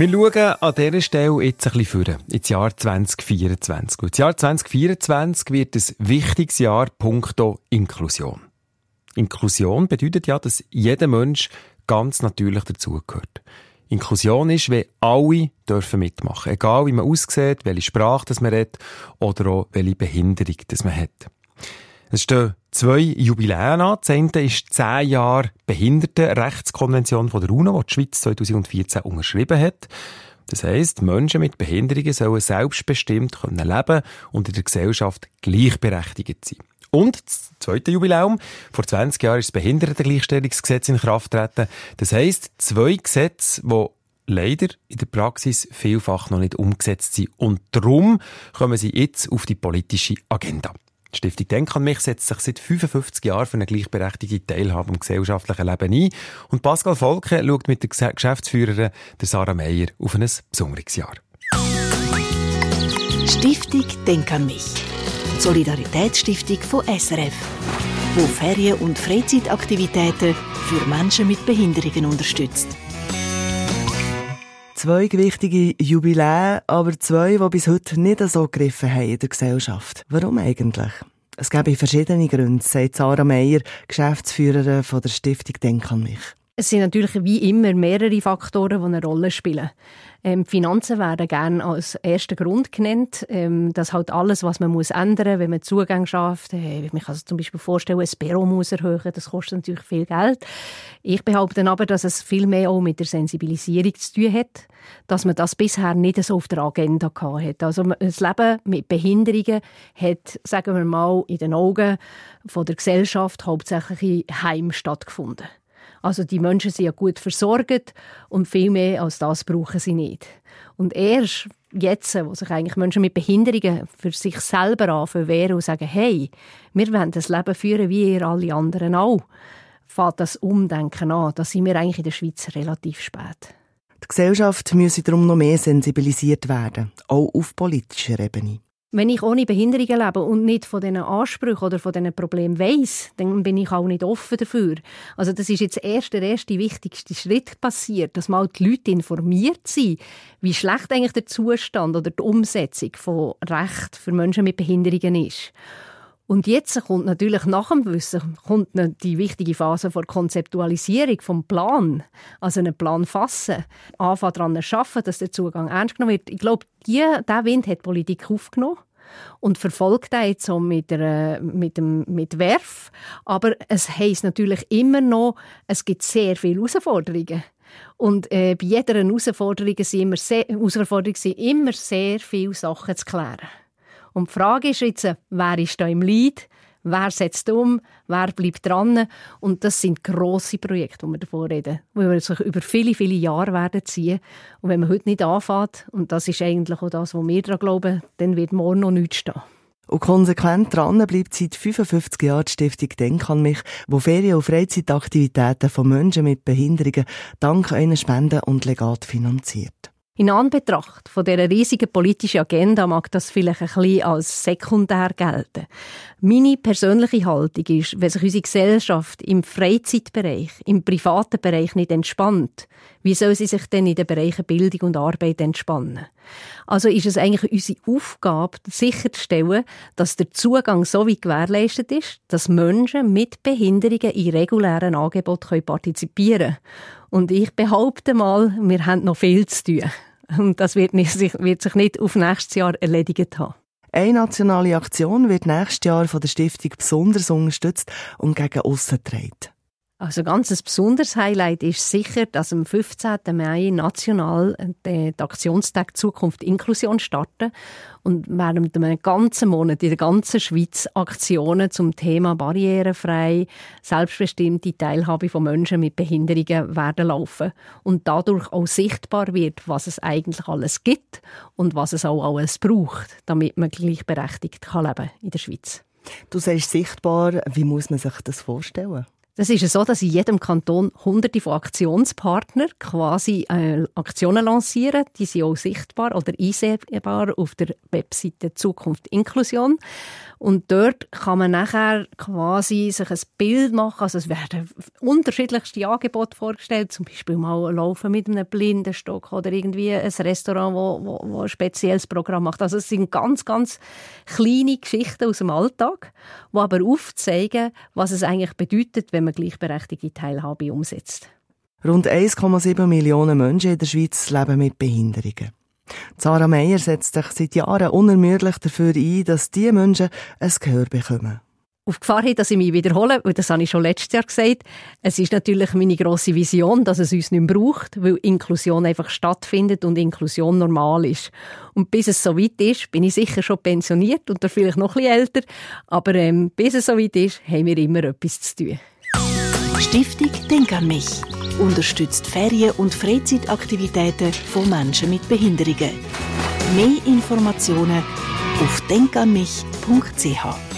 Wir schauen an dieser Stelle jetzt ein bisschen vor, ins Jahr 2024. Und das Jahr 2024 wird ein wichtiges Jahr punkto Inklusion. Inklusion bedeutet ja, dass jeder Mensch ganz natürlich dazugehört. Inklusion ist, wenn alle dürfen mitmachen. Egal wie man aussieht, welche Sprache das man redet oder auch welche Behinderung das man hat. Es stehen zwei Jubiläen an. Das eine ist zehn Jahre Behindertenrechtskonvention von der UNO, die die Schweiz 2014 unterschrieben hat. Das heisst, Menschen mit Behinderungen sollen selbstbestimmt leben können und in der Gesellschaft gleichberechtigt sein. Und das zweite Jubiläum. Vor 20 Jahren ist das Behindertengleichstellungsgesetz in Kraft getreten. Das heisst, zwei Gesetze, die leider in der Praxis vielfach noch nicht umgesetzt sind. Und darum kommen sie jetzt auf die politische Agenda. Die Stiftung Denk an mich setzt sich seit 55 Jahren für eine gleichberechtigte Teilhabe am gesellschaftlichen Leben ein. Und Pascal Volke schaut mit der Geschäftsführerin der Sarah Meyer auf ein besonderes Jahr. Stiftung Denk an mich. Solidaritätsstiftung von SRF, wo Ferien- und Freizeitaktivitäten für Menschen mit Behinderungen unterstützt. Zwei gewichtige Jubiläen, aber zwei, die bis heute nicht so gegriffen haben in der Gesellschaft. Warum eigentlich? Es gäbe verschiedene Gründe, sagt Sarah Meyer, Geschäftsführerin von der Stiftung Denk an mich. Es sind natürlich wie immer mehrere Faktoren, die eine Rolle spielen. Ähm, Finanzen werden gerne als erster Grund genannt, ähm, dass halt alles, was man muss ändern wenn man Zugang schafft, äh, ich kann sich zum Beispiel vorstellen, ein Büro muss erhöhen, das kostet natürlich viel Geld. Ich behaupte aber, dass es viel mehr auch mit der Sensibilisierung zu tun hat, dass man das bisher nicht so auf der Agenda hatte. Also das Leben mit Behinderungen hat, sagen wir mal, in den Augen von der Gesellschaft hauptsächlich Heim stattgefunden. Also die Menschen sind ja gut versorgt und viel mehr als das brauchen sie nicht. Und erst jetzt, wo sich eigentlich Menschen mit Behinderungen für sich selber anfangen und sagen, hey, wir wollen das Leben führen wie ihr alle anderen auch, fängt das Umdenken an. Da sind wir eigentlich in der Schweiz relativ spät. Die Gesellschaft müsse darum noch mehr sensibilisiert werden, auch auf politischer Ebene. Wenn ich ohne Behinderungen lebe und nicht von diesen Ansprüchen oder von diesen Problemen weiss, dann bin ich auch nicht offen dafür. Also das ist jetzt erst der erste wichtigste Schritt passiert, dass mal die Leute informiert sind, wie schlecht eigentlich der Zustand oder die Umsetzung von Recht für Menschen mit Behinderungen ist. Und jetzt kommt natürlich nach dem Wissen kommt die wichtige Phase der Konzeptualisierung vom Plan, also einen Plan fassen, anfangen daran zu arbeiten, dass der Zugang ernst genommen wird. Ich glaube, dieser Wind hat die Politik aufgenommen und verfolgt das jetzt so mit, der, mit, dem, mit Werf. Aber es heisst natürlich immer noch, es gibt sehr viele Herausforderungen. Und äh, bei jeder Herausforderung sind, immer sehr, Herausforderung sind immer sehr viele Sachen zu klären. Und die Frage ist jetzt, wer ist da im Lead? Wer setzt um? Wer bleibt dran? Und das sind grosse Projekte, die wir davor reden, die sich über viele, viele Jahre werden ziehen. Und wenn man heute nicht anfängt, und das ist eigentlich auch das, was wir daran glauben, dann wird morgen noch nichts stehen. Und konsequent dran bleibt seit 55 Jahren die Stiftung Denk an mich, wo Ferien- und Freizeitaktivitäten von Menschen mit Behinderungen dank einer Spende und Legat finanziert. In Anbetracht von dieser riesigen politischen Agenda mag das vielleicht ein bisschen als sekundär gelten. Meine persönliche Haltung ist, wenn sich unsere Gesellschaft im Freizeitbereich, im privaten Bereich nicht entspannt, wie soll sie sich denn in den Bereichen Bildung und Arbeit entspannen? Also ist es eigentlich unsere Aufgabe, sicherzustellen, dass der Zugang so wie gewährleistet ist, dass Menschen mit Behinderungen in regulären Angeboten partizipieren können. Und ich behaupte mal, wir haben noch viel zu tun. Und das wird, nicht, wird sich nicht auf nächstes Jahr erledigt haben. Eine nationale Aktion wird nächstes Jahr von der Stiftung besonders unterstützt und gegen aussen getragen. Also ganz ein besonderes Highlight ist sicher, dass am 15. Mai national der Aktionstag Zukunft Inklusion starten und während einem ganzen Monat in der ganzen Schweiz Aktionen zum Thema barrierefrei, selbstbestimmte Teilhabe von Menschen mit Behinderungen werden laufen und dadurch auch sichtbar wird, was es eigentlich alles gibt und was es auch alles braucht, damit man gleichberechtigt kann leben in der Schweiz. Du sagst sichtbar, wie muss man sich das vorstellen? Das ist so, dass in jedem Kanton hunderte von Aktionspartnern quasi äh, Aktionen lancieren. Die sind auch sichtbar oder einsehbar auf der Webseite Zukunft Inklusion. Und dort kann man nachher quasi sich ein Bild machen. Also es werden unterschiedlichste Angebote vorgestellt, zum Beispiel mal Laufen mit einem Blindenstock oder irgendwie ein Restaurant, wo, wo, wo ein spezielles Programm macht. Also es sind ganz, ganz kleine Geschichten aus dem Alltag, die aber aufzeigen, was es eigentlich bedeutet, wenn man gleichberechtigte Teilhabe umsetzt. Rund 1,7 Millionen Menschen in der Schweiz leben mit Behinderungen. Sarah Meyer setzt sich seit Jahren unermüdlich dafür ein, dass diese Menschen ein Gehör bekommen. Auf Gefahr hin, dass ich mich wiederhole, weil das habe ich schon letztes Jahr gesagt, es ist natürlich meine grosse Vision, dass es uns nicht mehr braucht, weil Inklusion einfach stattfindet und Inklusion normal ist. Und bis es so weit ist, bin ich sicher schon pensioniert und vielleicht noch ein bisschen älter, aber ähm, bis es so weit ist, haben wir immer etwas zu tun. Stiftung Denk an mich unterstützt Ferien- und Freizeitaktivitäten von Menschen mit Behinderungen. Mehr Informationen auf denkanmich.ch